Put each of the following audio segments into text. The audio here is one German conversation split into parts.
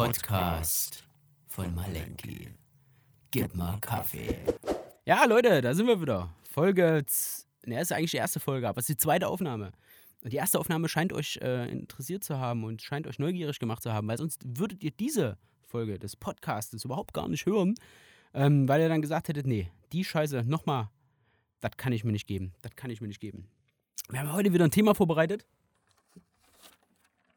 Podcast von Malenki. Gib mal Kaffee. Ja, Leute, da sind wir wieder. Folge, ne, ist eigentlich die erste Folge, aber es ist die zweite Aufnahme. Und die erste Aufnahme scheint euch äh, interessiert zu haben und scheint euch neugierig gemacht zu haben, weil sonst würdet ihr diese Folge des Podcastes überhaupt gar nicht hören, ähm, weil ihr dann gesagt hättet, nee, die Scheiße nochmal, das kann ich mir nicht geben. Das kann ich mir nicht geben. Wir haben heute wieder ein Thema vorbereitet.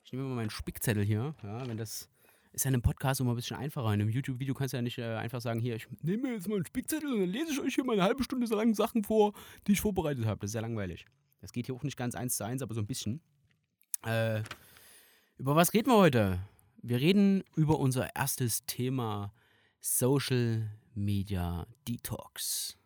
Ich nehme mal meinen Spickzettel hier. Ja, wenn das ist ja in einem Podcast immer ein bisschen einfacher. In einem YouTube-Video kannst du ja nicht äh, einfach sagen, hier, ich nehme jetzt mal einen Spickzettel und dann lese ich euch hier mal eine halbe Stunde so lange Sachen vor, die ich vorbereitet habe. Das ist ja langweilig. Das geht hier auch nicht ganz eins zu eins, aber so ein bisschen. Äh, über was reden wir heute? Wir reden über unser erstes Thema Social Media Detox.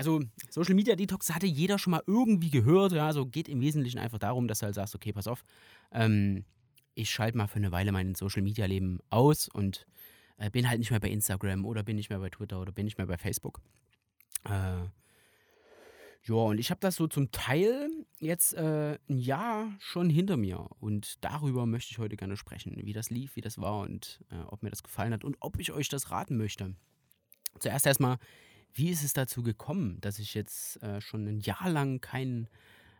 Also Social Media Detox hatte jeder schon mal irgendwie gehört. Ja, also geht im Wesentlichen einfach darum, dass du halt sagst, okay, pass auf, ähm, ich schalte mal für eine Weile mein Social Media Leben aus und äh, bin halt nicht mehr bei Instagram oder bin nicht mehr bei Twitter oder bin nicht mehr bei Facebook. Äh, ja, und ich habe das so zum Teil jetzt äh, ein Jahr schon hinter mir. Und darüber möchte ich heute gerne sprechen, wie das lief, wie das war und äh, ob mir das gefallen hat und ob ich euch das raten möchte. Zuerst erstmal, wie ist es dazu gekommen, dass ich jetzt äh, schon ein Jahr lang kein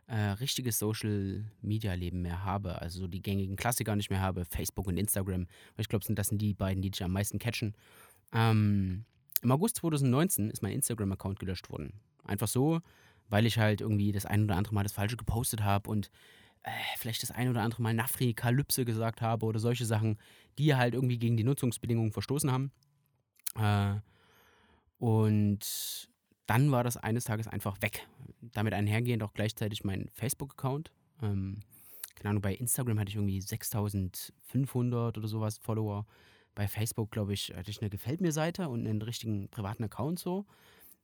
äh, richtiges Social-Media-Leben mehr habe? Also die gängigen Klassiker nicht mehr habe, Facebook und Instagram. Ich glaube, das sind die beiden, die dich am meisten catchen. Ähm, Im August 2019 ist mein Instagram-Account gelöscht worden. Einfach so, weil ich halt irgendwie das ein oder andere Mal das Falsche gepostet habe und äh, vielleicht das ein oder andere Mal Nafri-Kalypse gesagt habe oder solche Sachen, die halt irgendwie gegen die Nutzungsbedingungen verstoßen haben. Äh, und dann war das eines Tages einfach weg. Damit einhergehend auch gleichzeitig mein Facebook-Account. Ähm, keine Ahnung, bei Instagram hatte ich irgendwie 6500 oder sowas Follower. Bei Facebook, glaube ich, hatte ich eine Gefällt mir-Seite und einen richtigen privaten Account so.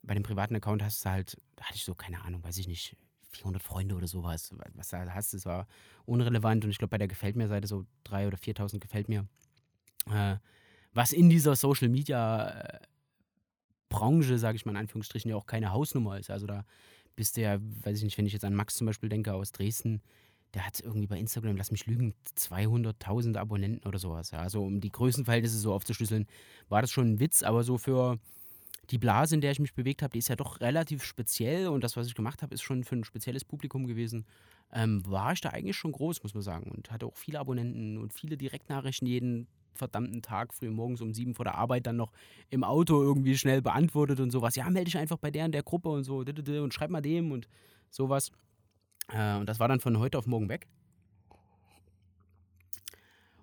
Bei dem privaten Account hast du halt, da hatte ich so, keine Ahnung, weiß ich nicht, 400 Freunde oder sowas. Was da hast, das war unrelevant. Und ich glaube, bei der Gefällt mir-Seite so 3.000 oder 4.000 Gefällt mir. Äh, was in dieser Social Media äh, Branche, sage ich mal in Anführungsstrichen, ja auch keine Hausnummer ist. Also da bist du ja, weiß ich nicht, wenn ich jetzt an Max zum Beispiel denke aus Dresden, der hat irgendwie bei Instagram, lass mich lügen, 200.000 Abonnenten oder sowas. Ja. Also um die Größenverhältnisse so aufzuschlüsseln, war das schon ein Witz, aber so für die Blase, in der ich mich bewegt habe, die ist ja doch relativ speziell und das, was ich gemacht habe, ist schon für ein spezielles Publikum gewesen. Ähm, war ich da eigentlich schon groß, muss man sagen. Und hatte auch viele Abonnenten und viele Direktnachrichten jeden verdammten Tag früh morgens um sieben vor der Arbeit dann noch im Auto irgendwie schnell beantwortet und sowas. Ja, melde dich einfach bei der in der Gruppe und so und schreib mal dem und sowas. Äh, und das war dann von heute auf morgen weg.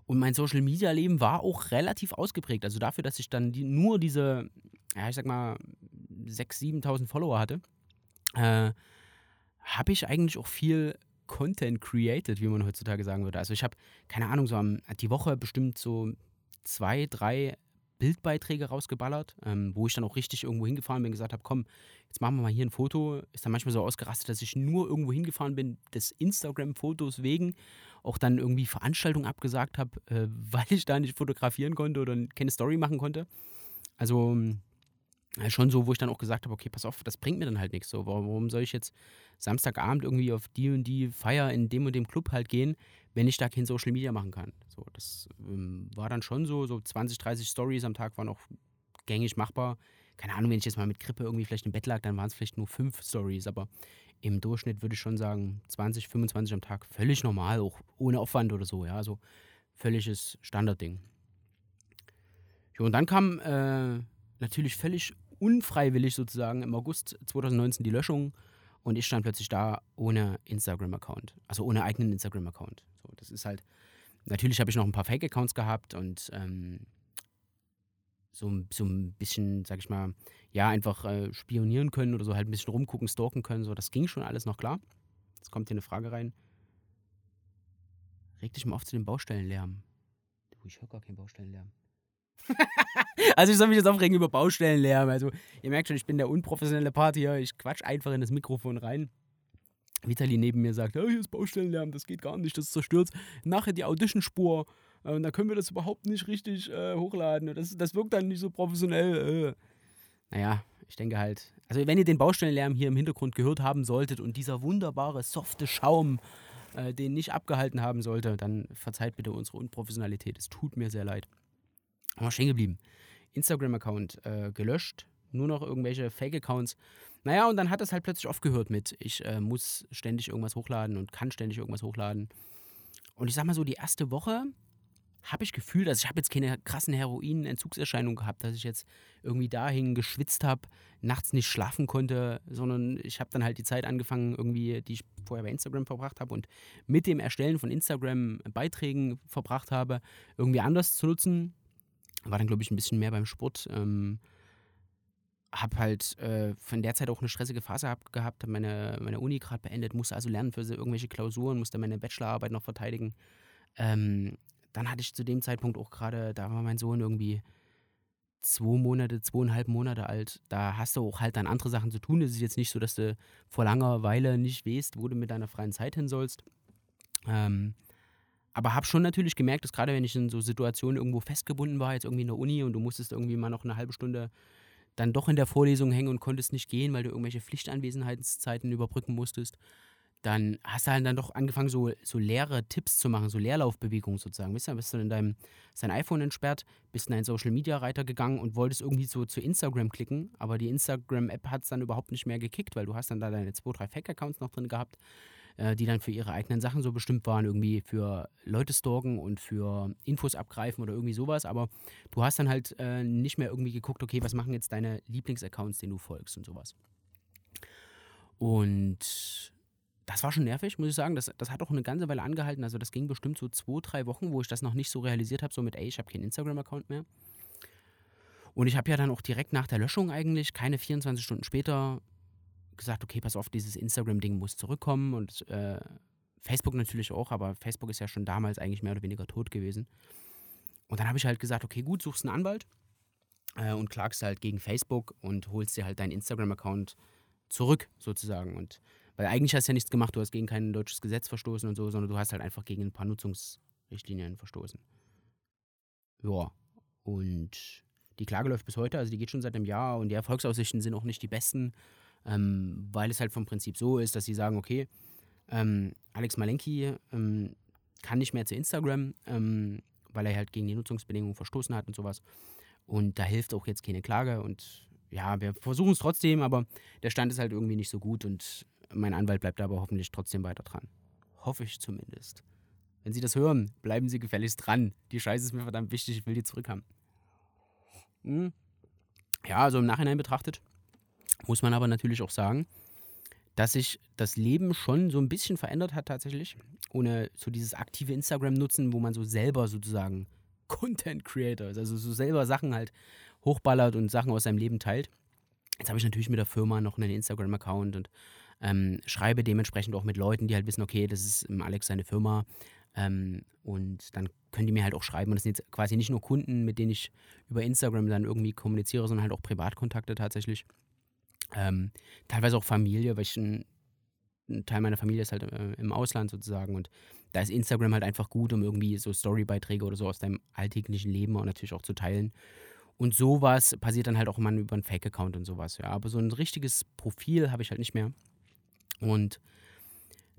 Und mein Social Media Leben war auch relativ ausgeprägt. Also dafür, dass ich dann die, nur diese, ja, ich sag mal, 6.000, 7.000 Follower hatte, äh, habe ich eigentlich auch viel Content created, wie man heutzutage sagen würde. Also ich habe, keine Ahnung, so am, die Woche bestimmt so zwei, drei Bildbeiträge rausgeballert, ähm, wo ich dann auch richtig irgendwo hingefahren bin und gesagt habe, komm, jetzt machen wir mal hier ein Foto. Ist dann manchmal so ausgerastet, dass ich nur irgendwo hingefahren bin, des Instagram-Fotos wegen, auch dann irgendwie Veranstaltungen abgesagt habe, äh, weil ich da nicht fotografieren konnte oder keine Story machen konnte. Also schon so, wo ich dann auch gesagt habe, okay, pass auf, das bringt mir dann halt nichts. So, warum soll ich jetzt Samstagabend irgendwie auf die und die Feier in dem und dem Club halt gehen, wenn ich da kein Social Media machen kann? So, das ähm, war dann schon so, so 20, 30 Stories am Tag waren auch gängig machbar. Keine Ahnung, wenn ich jetzt mal mit Grippe irgendwie vielleicht im Bett lag, dann waren es vielleicht nur fünf Stories, aber im Durchschnitt würde ich schon sagen, 20, 25 am Tag völlig normal, auch ohne Aufwand oder so, ja, also völliges Standardding. Ja, und dann kam äh, natürlich völlig unfreiwillig sozusagen im August 2019 die Löschung und ich stand plötzlich da ohne Instagram-Account, also ohne eigenen Instagram-Account. So, das ist halt, natürlich habe ich noch ein paar Fake-Accounts gehabt und ähm, so, so ein bisschen, sag ich mal, ja, einfach äh, spionieren können oder so halt ein bisschen rumgucken, stalken können, so, das ging schon alles noch klar. Jetzt kommt hier eine Frage rein. Reg dich mal auf zu dem Baustellenlärm. Du, ich höre gar keinen Baustellenlärm. also ich soll mich jetzt aufregen über Baustellenlärm. Also ihr merkt schon, ich bin der unprofessionelle Part hier. Ich quatsch einfach in das Mikrofon rein. Vitali neben mir sagt, oh, hier ist Baustellenlärm, das geht gar nicht, das zerstört nachher die Audition-Spur. Und da können wir das überhaupt nicht richtig äh, hochladen. Das, das wirkt dann nicht so professionell. Äh. Naja, ich denke halt, also wenn ihr den Baustellenlärm hier im Hintergrund gehört haben solltet und dieser wunderbare, softe Schaum äh, den nicht abgehalten haben sollte, dann verzeiht bitte unsere Unprofessionalität. Es tut mir sehr leid. Aber stehen geblieben. Instagram-Account äh, gelöscht, nur noch irgendwelche Fake-Accounts. Naja, und dann hat es halt plötzlich aufgehört mit, ich äh, muss ständig irgendwas hochladen und kann ständig irgendwas hochladen. Und ich sag mal so, die erste Woche habe ich gefühlt, also ich habe jetzt keine krassen Heroin-Entzugserscheinungen gehabt, dass ich jetzt irgendwie dahin geschwitzt habe, nachts nicht schlafen konnte, sondern ich habe dann halt die Zeit angefangen, irgendwie, die ich vorher bei Instagram verbracht habe und mit dem Erstellen von Instagram-Beiträgen verbracht habe, irgendwie anders zu nutzen. War dann, glaube ich, ein bisschen mehr beim Sport. Ähm, habe halt äh, von der Zeit auch eine stressige Phase hab, gehabt, habe meine, meine Uni gerade beendet, musste also lernen für irgendwelche Klausuren, musste meine Bachelorarbeit noch verteidigen. Ähm, dann hatte ich zu dem Zeitpunkt auch gerade, da war mein Sohn irgendwie zwei Monate, zweieinhalb Monate alt. Da hast du auch halt dann andere Sachen zu tun. Es ist jetzt nicht so, dass du vor langer Weile nicht weißt, wo du mit deiner freien Zeit hin sollst. Ähm, aber habe schon natürlich gemerkt, dass gerade wenn ich in so Situationen irgendwo festgebunden war, jetzt irgendwie in der Uni und du musstest irgendwie mal noch eine halbe Stunde dann doch in der Vorlesung hängen und konntest nicht gehen, weil du irgendwelche Pflichtanwesenheitszeiten überbrücken musstest, dann hast du halt dann doch angefangen, so, so leere Tipps zu machen, so Leerlaufbewegungen sozusagen. Weißt du, bist du in deinem sein iPhone entsperrt, bist in einen Social Media Reiter gegangen und wolltest irgendwie so zu Instagram klicken, aber die Instagram-App hat es dann überhaupt nicht mehr gekickt, weil du hast dann da deine zwei, drei Fake-Accounts noch drin gehabt, äh, die dann für ihre eigenen Sachen so bestimmt waren, irgendwie für Leute stalken und für Infos abgreifen oder irgendwie sowas. Aber du hast dann halt äh, nicht mehr irgendwie geguckt, okay, was machen jetzt deine Lieblingsaccounts, denen du folgst und sowas. Und das war schon nervig, muss ich sagen. Das, das hat auch eine ganze Weile angehalten. Also das ging bestimmt so zwei, drei Wochen, wo ich das noch nicht so realisiert habe, so mit, ey, ich habe keinen Instagram-Account mehr. Und ich habe ja dann auch direkt nach der Löschung eigentlich, keine 24 Stunden später, gesagt, okay, pass auf, dieses Instagram-Ding muss zurückkommen und äh, Facebook natürlich auch, aber Facebook ist ja schon damals eigentlich mehr oder weniger tot gewesen. Und dann habe ich halt gesagt, okay, gut, suchst einen Anwalt äh, und klagst halt gegen Facebook und holst dir halt deinen Instagram-Account zurück, sozusagen. Und weil eigentlich hast du ja nichts gemacht, du hast gegen kein deutsches Gesetz verstoßen und so, sondern du hast halt einfach gegen ein paar Nutzungsrichtlinien verstoßen. Ja, und die Klage läuft bis heute, also die geht schon seit einem Jahr und die Erfolgsaussichten sind auch nicht die besten, ähm, weil es halt vom Prinzip so ist, dass sie sagen, okay, ähm, Alex Malenki ähm, kann nicht mehr zu Instagram, ähm, weil er halt gegen die Nutzungsbedingungen verstoßen hat und sowas. Und da hilft auch jetzt keine Klage und ja, wir versuchen es trotzdem, aber der Stand ist halt irgendwie nicht so gut und mein Anwalt bleibt aber hoffentlich trotzdem weiter dran. Hoffe ich zumindest. Wenn Sie das hören, bleiben Sie gefälligst dran. Die Scheiße ist mir verdammt wichtig, ich will die zurückhaben. Hm. Ja, also im Nachhinein betrachtet muss man aber natürlich auch sagen, dass sich das Leben schon so ein bisschen verändert hat tatsächlich. Ohne so dieses aktive Instagram-Nutzen, wo man so selber sozusagen Content Creator ist, also so selber Sachen halt hochballert und Sachen aus seinem Leben teilt. Jetzt habe ich natürlich mit der Firma noch einen Instagram-Account und ähm, schreibe dementsprechend auch mit Leuten, die halt wissen, okay, das ist Alex seine Firma. Ähm, und dann können die mir halt auch schreiben. Und das sind jetzt quasi nicht nur Kunden, mit denen ich über Instagram dann irgendwie kommuniziere, sondern halt auch Privatkontakte tatsächlich. Ähm, teilweise auch Familie, weil ich ein, ein Teil meiner Familie ist halt äh, im Ausland sozusagen. Und da ist Instagram halt einfach gut, um irgendwie so Storybeiträge oder so aus deinem alltäglichen Leben und natürlich auch zu teilen. Und sowas passiert dann halt auch immer über einen Fake-Account und sowas, ja. Aber so ein richtiges Profil habe ich halt nicht mehr. Und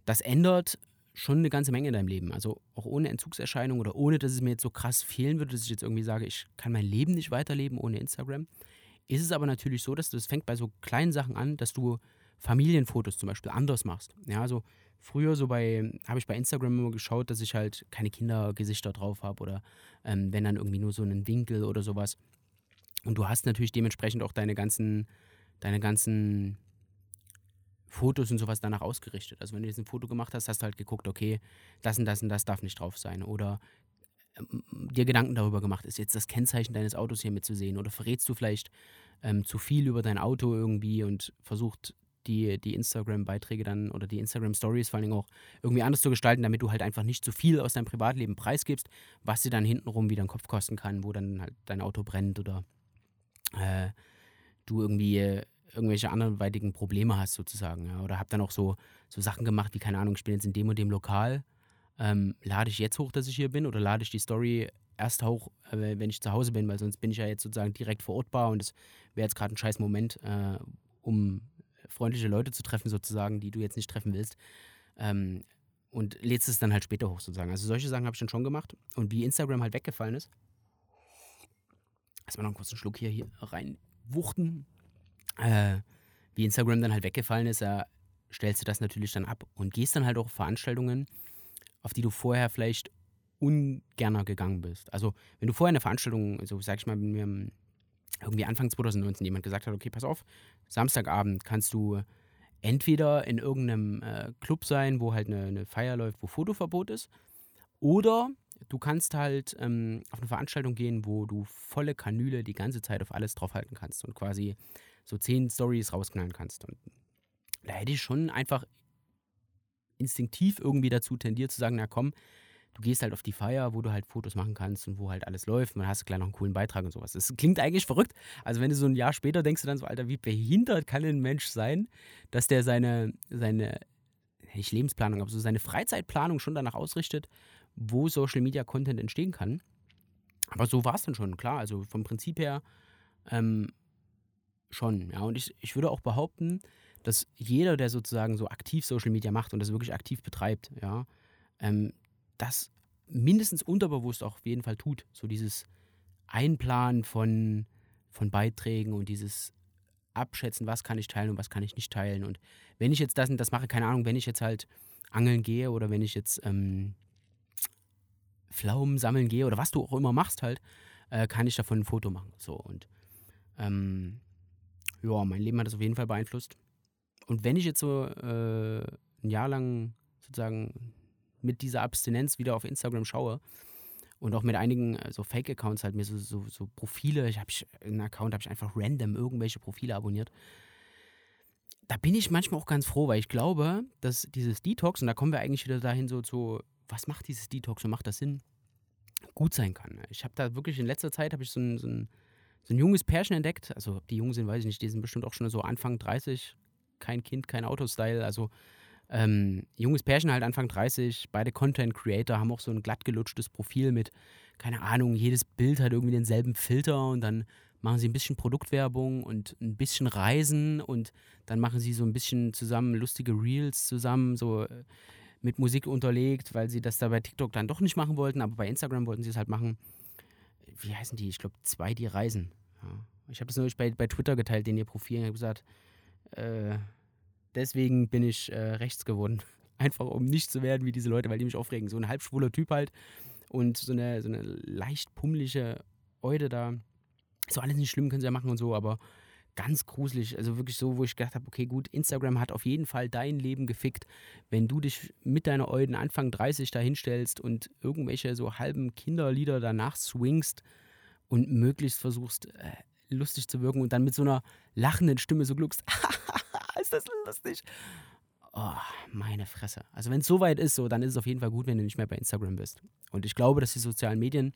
das ändert schon eine ganze Menge in deinem Leben. Also auch ohne Entzugserscheinung oder ohne, dass es mir jetzt so krass fehlen würde, dass ich jetzt irgendwie sage, ich kann mein Leben nicht weiterleben ohne Instagram. Ist es aber natürlich so, dass das fängt bei so kleinen Sachen an, dass du Familienfotos zum Beispiel anders machst. Ja, also früher so bei, habe ich bei Instagram immer geschaut, dass ich halt keine Kindergesichter drauf habe oder ähm, wenn dann irgendwie nur so einen Winkel oder sowas. Und du hast natürlich dementsprechend auch deine ganzen, deine ganzen Fotos und sowas danach ausgerichtet. Also wenn du jetzt ein Foto gemacht hast, hast du halt geguckt, okay, das und das und das darf nicht drauf sein. Oder dir Gedanken darüber gemacht, ist jetzt das Kennzeichen deines Autos hier mitzusehen? Oder verrätst du vielleicht ähm, zu viel über dein Auto irgendwie und versucht die, die Instagram-Beiträge dann oder die Instagram-Stories vor allen Dingen auch irgendwie anders zu gestalten, damit du halt einfach nicht zu viel aus deinem Privatleben preisgibst, was dir dann hintenrum wieder einen Kopf kosten kann, wo dann halt dein Auto brennt oder äh, du irgendwie äh, irgendwelche anderweitigen Probleme hast sozusagen. Ja. Oder habe dann auch so, so Sachen gemacht, wie keine Ahnung, ich bin jetzt in dem und dem Lokal. Ähm, lade ich jetzt hoch, dass ich hier bin oder lade ich die Story erst hoch, äh, wenn ich zu Hause bin, weil sonst bin ich ja jetzt sozusagen direkt vor Ort und es wäre jetzt gerade ein scheiß Moment, äh, um freundliche Leute zu treffen sozusagen, die du jetzt nicht treffen willst. Ähm, und lädst es dann halt später hoch sozusagen. Also solche Sachen habe ich dann schon gemacht. Und wie Instagram halt weggefallen ist, erstmal noch einen kurzen Schluck hier, hier reinwuchten, äh, wie Instagram dann halt weggefallen ist, äh, stellst du das natürlich dann ab und gehst dann halt auch auf Veranstaltungen, auf die du vorher vielleicht ungerner gegangen bist. Also wenn du vorher eine Veranstaltung, so sag ich mal, wenn mir irgendwie Anfang 2019 jemand gesagt hat, okay, pass auf, Samstagabend kannst du entweder in irgendeinem äh, Club sein, wo halt eine, eine, Feier läuft, wo Fotoverbot ist, oder du kannst halt ähm, auf eine Veranstaltung gehen, wo du volle Kanüle die ganze Zeit auf alles draufhalten kannst und quasi so zehn Stories rausknallen kannst. Und da hätte ich schon einfach instinktiv irgendwie dazu tendiert zu sagen, na komm, du gehst halt auf die Feier, wo du halt Fotos machen kannst und wo halt alles läuft und dann hast du gleich noch einen coolen Beitrag und sowas. Das klingt eigentlich verrückt. Also wenn du so ein Jahr später denkst du dann so, Alter, wie behindert kann ein Mensch sein, dass der seine, seine, nicht Lebensplanung, aber so seine Freizeitplanung schon danach ausrichtet, wo Social Media Content entstehen kann. Aber so war es dann schon, klar. Also vom Prinzip her ähm, schon, ja. Und ich, ich würde auch behaupten, dass jeder, der sozusagen so aktiv Social Media macht und das wirklich aktiv betreibt, ja, ähm, das mindestens unterbewusst auch auf jeden Fall tut. So dieses Einplanen von, von Beiträgen und dieses Abschätzen, was kann ich teilen und was kann ich nicht teilen. Und wenn ich jetzt das und das mache, keine Ahnung, wenn ich jetzt halt angeln gehe oder wenn ich jetzt ähm, Pflaumen sammeln gehe oder was du auch immer machst halt, äh, kann ich davon ein Foto machen. So und ähm, ja, mein Leben hat das auf jeden Fall beeinflusst. Und wenn ich jetzt so äh, ein Jahr lang sozusagen mit dieser Abstinenz wieder auf Instagram schaue und auch mit einigen so Fake-Accounts halt mir so, so, so Profile, ich habe einen Account, habe ich einfach random irgendwelche Profile abonniert. Da bin ich manchmal auch ganz froh, weil ich glaube, dass dieses Detox, und da kommen wir eigentlich wieder dahin so zu, was macht dieses Detox und macht das Sinn, gut sein kann. Ich habe da wirklich in letzter Zeit, habe ich so ein, so, ein, so ein junges Pärchen entdeckt, also ob die jung sind, weiß ich nicht, die sind bestimmt auch schon so Anfang 30, kein Kind, kein Autostyle, also ähm, junges Pärchen halt Anfang 30, beide Content Creator, haben auch so ein glatt gelutschtes Profil mit, keine Ahnung, jedes Bild hat irgendwie denselben Filter und dann machen sie ein bisschen Produktwerbung und ein bisschen Reisen und dann machen sie so ein bisschen zusammen lustige Reels zusammen, so äh, mit Musik unterlegt, weil sie das da bei TikTok dann doch nicht machen wollten, aber bei Instagram wollten sie es halt machen. Wie heißen die? Ich glaube, zwei, die reisen. Ja. Ich habe das neulich bei, bei Twitter geteilt, den ihr Profil, und habe gesagt, äh, deswegen bin ich äh, rechts geworden. Einfach um nicht zu werden wie diese Leute, weil die mich aufregen. So ein halbschwuler Typ halt und so eine, so eine leicht pummelige Eude da. So alles nicht schlimm, können sie ja machen und so, aber ganz gruselig. Also wirklich so, wo ich gedacht habe, okay, gut, Instagram hat auf jeden Fall dein Leben gefickt, wenn du dich mit deiner Euden Anfang 30 da hinstellst und irgendwelche so halben Kinderlieder danach swingst und möglichst versuchst, äh, lustig zu wirken und dann mit so einer lachenden Stimme so gluckst. ist das lustig. Oh, meine Fresse. Also wenn es so weit ist, so, dann ist es auf jeden Fall gut, wenn du nicht mehr bei Instagram bist. Und ich glaube, dass die sozialen Medien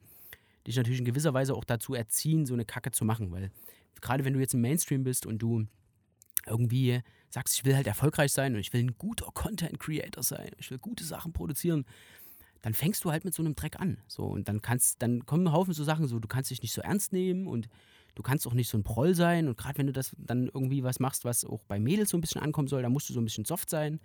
dich natürlich in gewisser Weise auch dazu erziehen, so eine Kacke zu machen. Weil gerade wenn du jetzt im Mainstream bist und du irgendwie sagst, ich will halt erfolgreich sein und ich will ein guter Content Creator sein, ich will gute Sachen produzieren, dann fängst du halt mit so einem Dreck an. So, und dann kannst, dann kommen ein Haufen so Sachen, so, du kannst dich nicht so ernst nehmen und du kannst auch nicht so ein Proll sein. Und gerade wenn du das dann irgendwie was machst, was auch bei Mädels so ein bisschen ankommen soll, dann musst du so ein bisschen soft sein.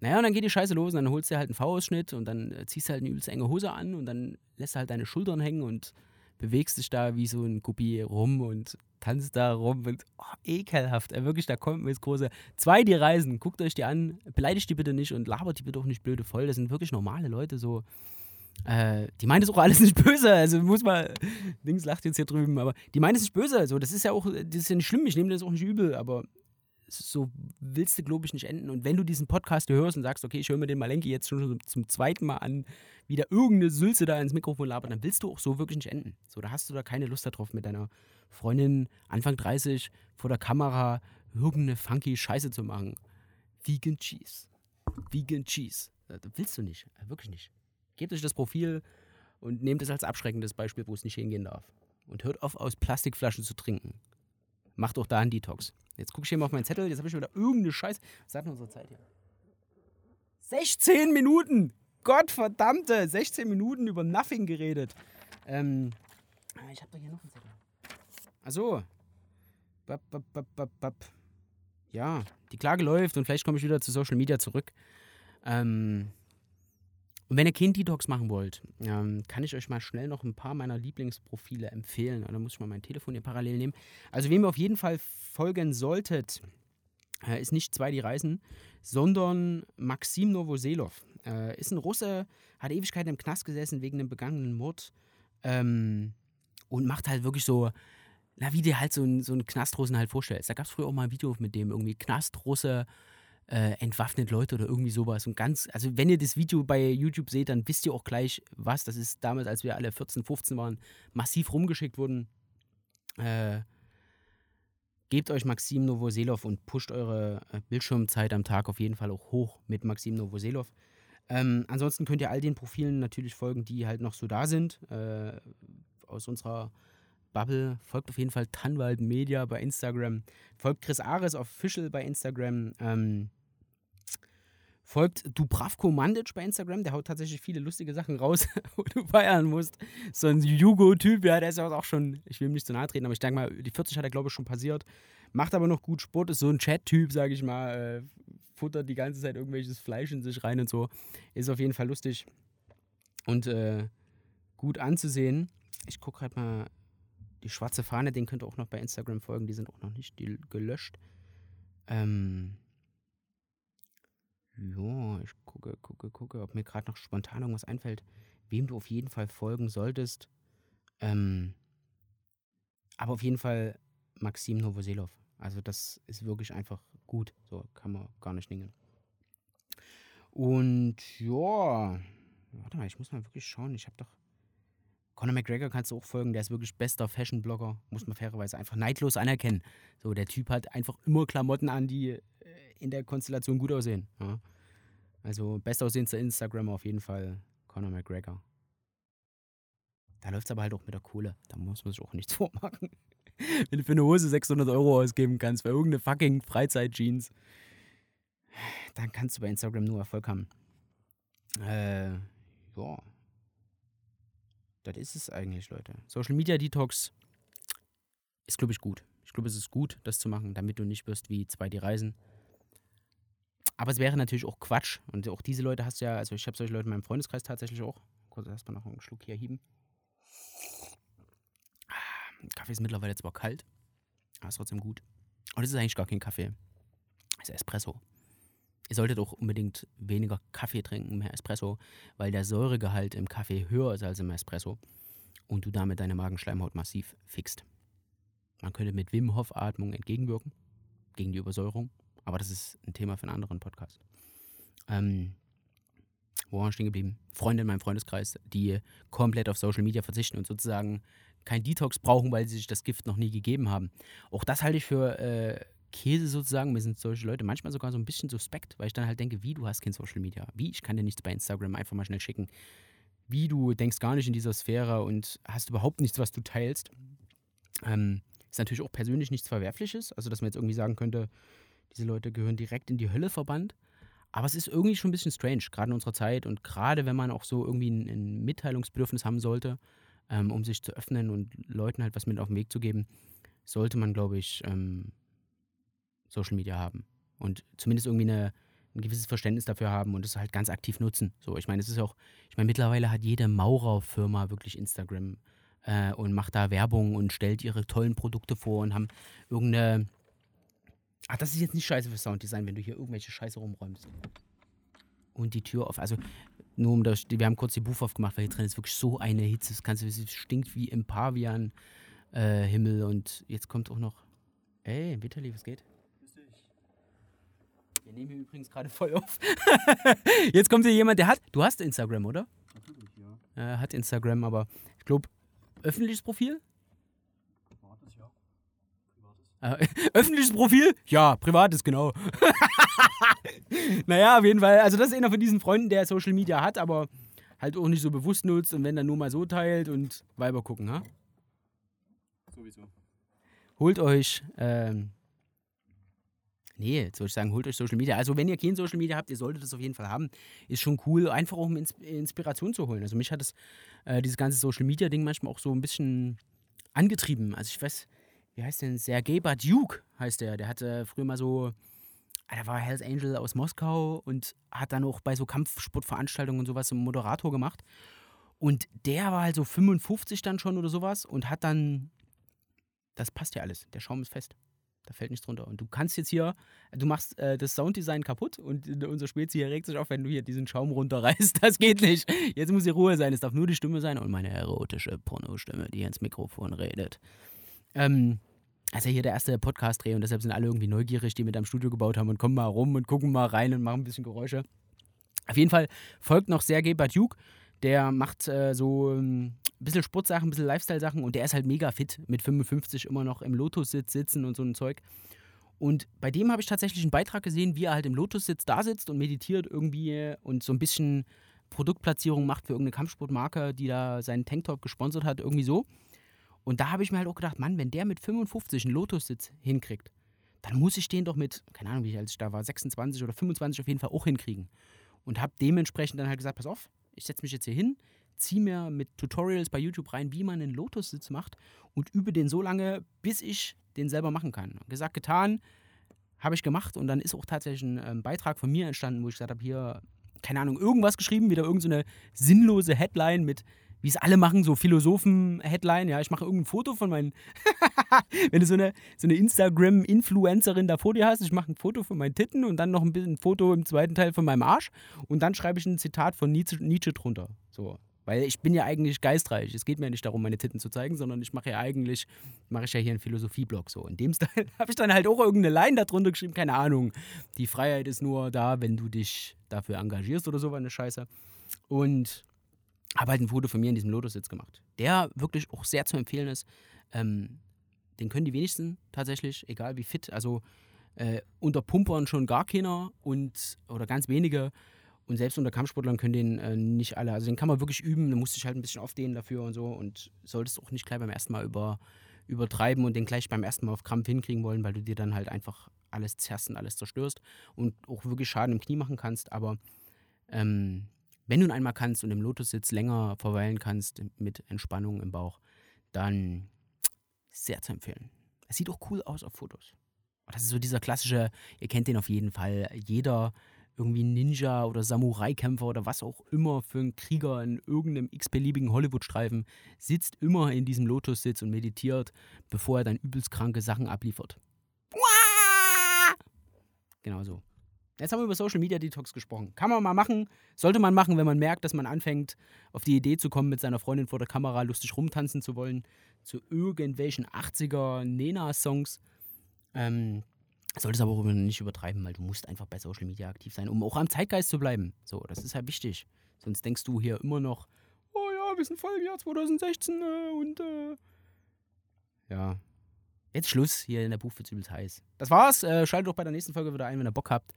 Naja, und dann geht die Scheiße los und dann holst du halt einen V-Ausschnitt und dann äh, ziehst du halt eine übelst enge Hose an und dann lässt du halt deine Schultern hängen und bewegst dich da wie so ein Guppi rum und tanzt da rum und oh, ekelhaft. Äh, wirklich, da kommt mir jetzt große. Zwei, die reisen, guckt euch die an, beleidigt die bitte nicht und labert die bitte auch nicht blöde voll. Das sind wirklich normale Leute, so äh, die meint es auch alles nicht böse, also muss man, Dings lacht jetzt hier drüben, aber die meint es nicht böse, also das ist ja auch, das ist ja nicht schlimm, ich nehme das auch nicht übel, aber so willst du, glaube ich, nicht enden. Und wenn du diesen Podcast hörst und sagst, okay, ich höre mir den Malenki jetzt schon zum zweiten Mal an, wieder irgendeine Sülze da ins Mikrofon labert, dann willst du auch so wirklich nicht enden. So, da hast du da keine Lust darauf, mit deiner Freundin Anfang 30 vor der Kamera irgendeine funky Scheiße zu machen. Vegan Cheese. Vegan Cheese. Das willst du nicht. Wirklich nicht. Gebt euch das Profil und nehmt es als abschreckendes Beispiel, wo es nicht hingehen darf. Und hört auf, aus Plastikflaschen zu trinken. Macht auch da einen Detox. Jetzt gucke ich hier mal auf meinen Zettel. Jetzt habe ich wieder irgendeine Scheiße. Was hat denn unsere Zeit hier? 16 Minuten! Gottverdammte! 16 Minuten über Nothing geredet. Ähm, ich habe da hier noch einen Zettel. Achso. Bap, bap, bap, bap, bap. Ja, die Klage läuft und vielleicht komme ich wieder zu Social Media zurück. Ähm, Und wenn ihr keinen Detox machen wollt, ähm, kann ich euch mal schnell noch ein paar meiner Lieblingsprofile empfehlen. Dann muss ich mal mein Telefon hier parallel nehmen. Also, wem ihr auf jeden Fall folgen solltet, äh, ist nicht zwei die Reisen, sondern Maxim Novoselov. Äh, ist ein Russe, hat Ewigkeiten im Knast gesessen wegen einem begangenen Mord ähm, und macht halt wirklich so, na, wie dir halt so ein, so ein Knastrussen halt vorstellst. Da gab es früher auch mal ein Video mit dem irgendwie Knastrusse äh, entwaffnet Leute oder irgendwie sowas. Und ganz, also wenn ihr das Video bei YouTube seht, dann wisst ihr auch gleich, was. Das ist damals, als wir alle 14, 15 waren, massiv rumgeschickt wurden. Äh, gebt euch Maxim Novoselov und pusht eure äh, Bildschirmzeit am Tag auf jeden Fall auch hoch mit Maxim Novoselov. Ähm, ansonsten könnt ihr all den Profilen natürlich folgen, die halt noch so da sind. Äh, aus unserer Bubble. Folgt auf jeden Fall Tanwald Media bei Instagram. Folgt Chris Ares Official bei Instagram. Ähm, folgt Dubravko Mandic bei Instagram. Der haut tatsächlich viele lustige Sachen raus, wo du feiern musst. So ein Jugo-Typ, ja, der ist ja auch schon, ich will ihm nicht zu nahe treten, aber ich denke mal, die 40 hat er, glaube ich, schon passiert. Macht aber noch gut Sport, ist so ein Chat-Typ, sage ich mal. Äh, futtert die ganze Zeit irgendwelches Fleisch in sich rein und so. Ist auf jeden Fall lustig und äh, gut anzusehen. Ich gucke gerade mal die schwarze Fahne, den könnt ihr auch noch bei Instagram folgen, die sind auch noch nicht gelöscht. Ähm, ja, ich gucke, gucke, gucke, ob mir gerade noch spontan irgendwas einfällt, wem du auf jeden Fall folgen solltest. Ähm, aber auf jeden Fall Maxim Novoselov. Also das ist wirklich einfach gut. So kann man gar nicht dingen. Und ja, warte mal, ich muss mal wirklich schauen. Ich habe doch Conor McGregor kannst du auch folgen, der ist wirklich bester Fashion-Blogger, muss man fairerweise einfach neidlos anerkennen. So, der Typ hat einfach immer Klamotten an, die äh, in der Konstellation gut aussehen. Ja. Also bestaussehendster Instagrammer auf jeden Fall Conor McGregor. Da läuft es aber halt auch mit der Kohle. Da muss man sich auch nichts vormachen. Wenn du für eine Hose 600 Euro ausgeben kannst, für irgendeine fucking Freizeit-Jeans, dann kannst du bei Instagram nur Erfolg haben. Äh, ja. Das ist es eigentlich, Leute. Social Media Detox ist, glaube ich, gut. Ich glaube, es ist gut, das zu machen, damit du nicht wirst wie zwei, die reisen. Aber es wäre natürlich auch Quatsch. Und auch diese Leute hast du ja, also ich habe solche Leute in meinem Freundeskreis tatsächlich auch. Kurz erstmal noch einen Schluck hier hieben. Kaffee ist mittlerweile zwar kalt, aber ist trotzdem gut. Und es ist eigentlich gar kein Kaffee. Es ist Espresso. Ihr solltet auch unbedingt weniger Kaffee trinken, mehr Espresso, weil der Säuregehalt im Kaffee höher ist als im Espresso und du damit deine Magenschleimhaut massiv fixt. Man könnte mit Wim Hof Atmung entgegenwirken gegen die Übersäuerung, aber das ist ein Thema für einen anderen Podcast. Ähm, wo waren wir stehen geblieben? Freunde in meinem Freundeskreis, die komplett auf Social Media verzichten und sozusagen kein Detox brauchen, weil sie sich das Gift noch nie gegeben haben. Auch das halte ich für äh, Käse sozusagen. Mir sind solche Leute manchmal sogar so ein bisschen suspekt, weil ich dann halt denke, wie, du hast kein Social Media. Wie, ich kann dir nichts bei Instagram einfach mal schnell schicken. Wie, du denkst gar nicht in dieser Sphäre und hast überhaupt nichts, was du teilst. Ähm, ist natürlich auch persönlich nichts Verwerfliches. Also, dass man jetzt irgendwie sagen könnte, diese Leute gehören direkt in die Hölle verbannt. Aber es ist irgendwie schon ein bisschen strange, gerade in unserer Zeit und gerade wenn man auch so irgendwie ein, ein Mitteilungsbedürfnis haben sollte, ähm, um sich zu öffnen und Leuten halt was mit auf den Weg zu geben, sollte man, glaube ich, ähm, Social Media haben. Und zumindest irgendwie eine, ein gewisses Verständnis dafür haben und es halt ganz aktiv nutzen. So, ich meine, es ist auch, ich meine, mittlerweile hat jede Maurerfirma wirklich Instagram äh, und macht da Werbung und stellt ihre tollen Produkte vor und haben irgendeine. Ach, das ist jetzt nicht scheiße für Sounddesign, wenn du hier irgendwelche Scheiße rumräumst. Und die Tür auf. Also, nur um das. Wir haben kurz die Buch aufgemacht, weil hier drin ist wirklich so eine Hitze. Das Ganze es stinkt wie im Pavian-Himmel. Äh, und jetzt kommt auch noch. Ey, Vitali, was geht? Wir nehmen hier übrigens gerade voll auf. Jetzt kommt hier jemand, der hat. Du hast Instagram, oder? Natürlich, ja. Er hat Instagram, aber ich glaube, öffentliches Profil? Privates, ja. Privates. Äh, öffentliches Profil? Ja, privates, genau. naja, auf jeden Fall. Also, das ist einer von diesen Freunden, der Social Media hat, aber halt auch nicht so bewusst nutzt und wenn dann nur mal so teilt und Weiber gucken, ha? Sowieso. Holt euch ähm, Nee, jetzt würde ich sagen, holt euch Social Media. Also, wenn ihr kein Social Media habt, ihr solltet das auf jeden Fall haben. Ist schon cool, einfach auch um Ins Inspiration zu holen. Also, mich hat das, äh, dieses ganze Social Media Ding manchmal auch so ein bisschen angetrieben. Also, ich weiß, wie heißt denn? Sergei Badjuk heißt der. Der hatte früher mal so da war Hells Angel aus Moskau und hat dann auch bei so Kampfsportveranstaltungen und sowas einen Moderator gemacht. Und der war halt so 55 dann schon oder sowas und hat dann, das passt ja alles, der Schaum ist fest. Da fällt nichts drunter. Und du kannst jetzt hier, du machst äh, das Sounddesign kaputt und unser Spezi hier regt sich auf, wenn du hier diesen Schaum runterreißt. Das geht nicht. Jetzt muss hier Ruhe sein. Es darf nur die Stimme sein und meine erotische Pornostimme, die ins Mikrofon redet. Ähm, also hier der erste Podcast-Dreh und deshalb sind alle irgendwie neugierig, die mit am Studio gebaut haben und kommen mal rum und gucken mal rein und machen ein bisschen Geräusche. Auf jeden Fall folgt noch Sergei Batjuk. Der macht äh, so ein bisschen Sportsachen, ein bisschen Lifestyle-Sachen und der ist halt mega fit mit 55 immer noch im Lotus-Sitz sitzen und so ein Zeug. Und bei dem habe ich tatsächlich einen Beitrag gesehen, wie er halt im Lotus-Sitz da sitzt und meditiert irgendwie und so ein bisschen Produktplatzierung macht für irgendeine Kampfsportmarke, die da seinen Tanktop gesponsert hat, irgendwie so. Und da habe ich mir halt auch gedacht, Mann, wenn der mit 55 einen Lotus-Sitz hinkriegt, dann muss ich den doch mit, keine Ahnung, wie ich als ich da war, 26 oder 25 auf jeden Fall auch hinkriegen. Und habe dementsprechend dann halt gesagt, pass auf, ich setze mich jetzt hier hin, ziehe mir mit Tutorials bei YouTube rein, wie man einen Lotus-Sitz macht und übe den so lange, bis ich den selber machen kann. Gesagt, getan, habe ich gemacht und dann ist auch tatsächlich ein ähm, Beitrag von mir entstanden, wo ich gesagt habe, hier, keine Ahnung, irgendwas geschrieben, wieder irgendeine so sinnlose Headline mit wie es alle machen, so Philosophen-Headline, ja, ich mache irgendein Foto von meinen, wenn du so eine, so eine Instagram-Influencerin da vor dir hast, ich mache ein Foto von meinen Titten und dann noch ein bisschen Foto im zweiten Teil von meinem Arsch und dann schreibe ich ein Zitat von Nietzsche, Nietzsche drunter, so. Weil ich bin ja eigentlich geistreich. Es geht mir nicht darum, meine Titten zu zeigen, sondern ich mache ja eigentlich, mache ich ja hier einen Philosophieblog so. In dem Style habe ich dann halt auch irgendeine Line darunter geschrieben, keine Ahnung. Die Freiheit ist nur da, wenn du dich dafür engagierst oder so, eine Scheiße. Und habe halt ein Foto von mir in diesem Lotus-Sitz gemacht, der wirklich auch sehr zu empfehlen ist. Ähm, den können die wenigsten tatsächlich, egal wie fit. Also äh, unter Pumpern schon gar keiner und oder ganz wenige. Und selbst unter Kampfsportlern können den äh, nicht alle. Also den kann man wirklich üben, da musst du dich halt ein bisschen aufdehnen dafür und so. Und solltest auch nicht gleich beim ersten Mal über, übertreiben und den gleich beim ersten Mal auf Krampf hinkriegen wollen, weil du dir dann halt einfach alles zerrst und alles zerstörst und auch wirklich Schaden im Knie machen kannst. Aber ähm, wenn du ihn einmal kannst und im Lotussitz länger verweilen kannst mit Entspannung im Bauch, dann sehr zu empfehlen. Es sieht auch cool aus auf Fotos. Das ist so dieser klassische, ihr kennt den auf jeden Fall, jeder irgendwie Ninja oder Samurai-Kämpfer oder was auch immer für ein Krieger in irgendeinem x-beliebigen Hollywood-Streifen sitzt immer in diesem Lotussitz und meditiert, bevor er dann übelst kranke Sachen abliefert. Genau so. Jetzt haben wir über Social Media Detox gesprochen. Kann man mal machen, sollte man machen, wenn man merkt, dass man anfängt, auf die Idee zu kommen, mit seiner Freundin vor der Kamera lustig rumtanzen zu wollen, zu irgendwelchen 80er Nena-Songs. Ähm, solltest aber auch nicht übertreiben, weil du musst einfach bei Social Media aktiv sein, um auch am Zeitgeist zu bleiben. So, das ist halt wichtig. Sonst denkst du hier immer noch, oh ja, wir sind voll im Jahr 2016 äh, und äh, ja. Jetzt Schluss, hier in der Buch wird's übelst heiß. Das war's. Äh, schaltet doch bei der nächsten Folge wieder ein, wenn ihr Bock habt.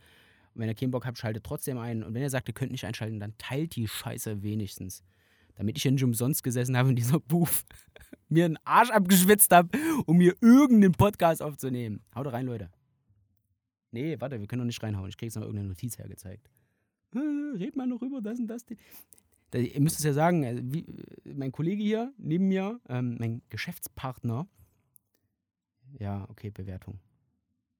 Und wenn ihr keinen Bock habt, schaltet trotzdem ein. Und wenn ihr sagt, ihr könnt nicht einschalten, dann teilt die Scheiße wenigstens. Damit ich ja nicht umsonst gesessen habe in dieser Booth, mir einen Arsch abgeschwitzt habe, um mir irgendeinen Podcast aufzunehmen. Haut rein, Leute. Nee, warte, wir können doch nicht reinhauen. Ich jetzt noch irgendeine Notiz hergezeigt. Red mal noch über das und das. Da, ihr müsst es ja sagen, also wie, mein Kollege hier neben mir, ähm, mein Geschäftspartner, ja, okay, Bewertung.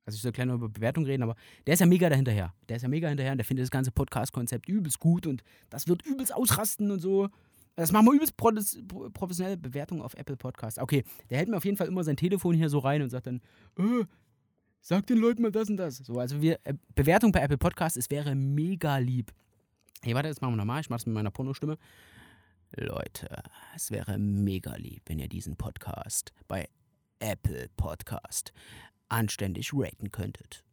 Also ich soll gleich noch über Bewertung reden, aber der ist ja mega dahinterher. Der ist ja mega hinterher und der findet das ganze Podcast-Konzept übelst gut und das wird übelst ausrasten und so. Das machen wir übelst professionelle Bewertung auf Apple Podcast. Okay, der hält mir auf jeden Fall immer sein Telefon hier so rein und sagt dann, äh, sag den Leuten mal das und das. So, also wir, äh, Bewertung bei Apple Podcast, es wäre mega lieb. Hey, warte, jetzt machen wir nochmal. Ich mach's mit meiner Pornostimme. Leute, es wäre mega lieb, wenn ihr diesen Podcast bei Apple Podcast anständig raten könntet.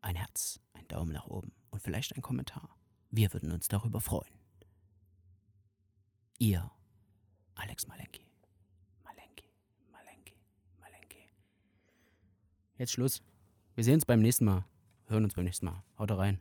Ein Herz, ein Daumen nach oben und vielleicht ein Kommentar. Wir würden uns darüber freuen. Ihr, Alex Malenki. Malenki, Malenki, Malenki. Jetzt Schluss. Wir sehen uns beim nächsten Mal. Hören uns beim nächsten Mal. Haut rein.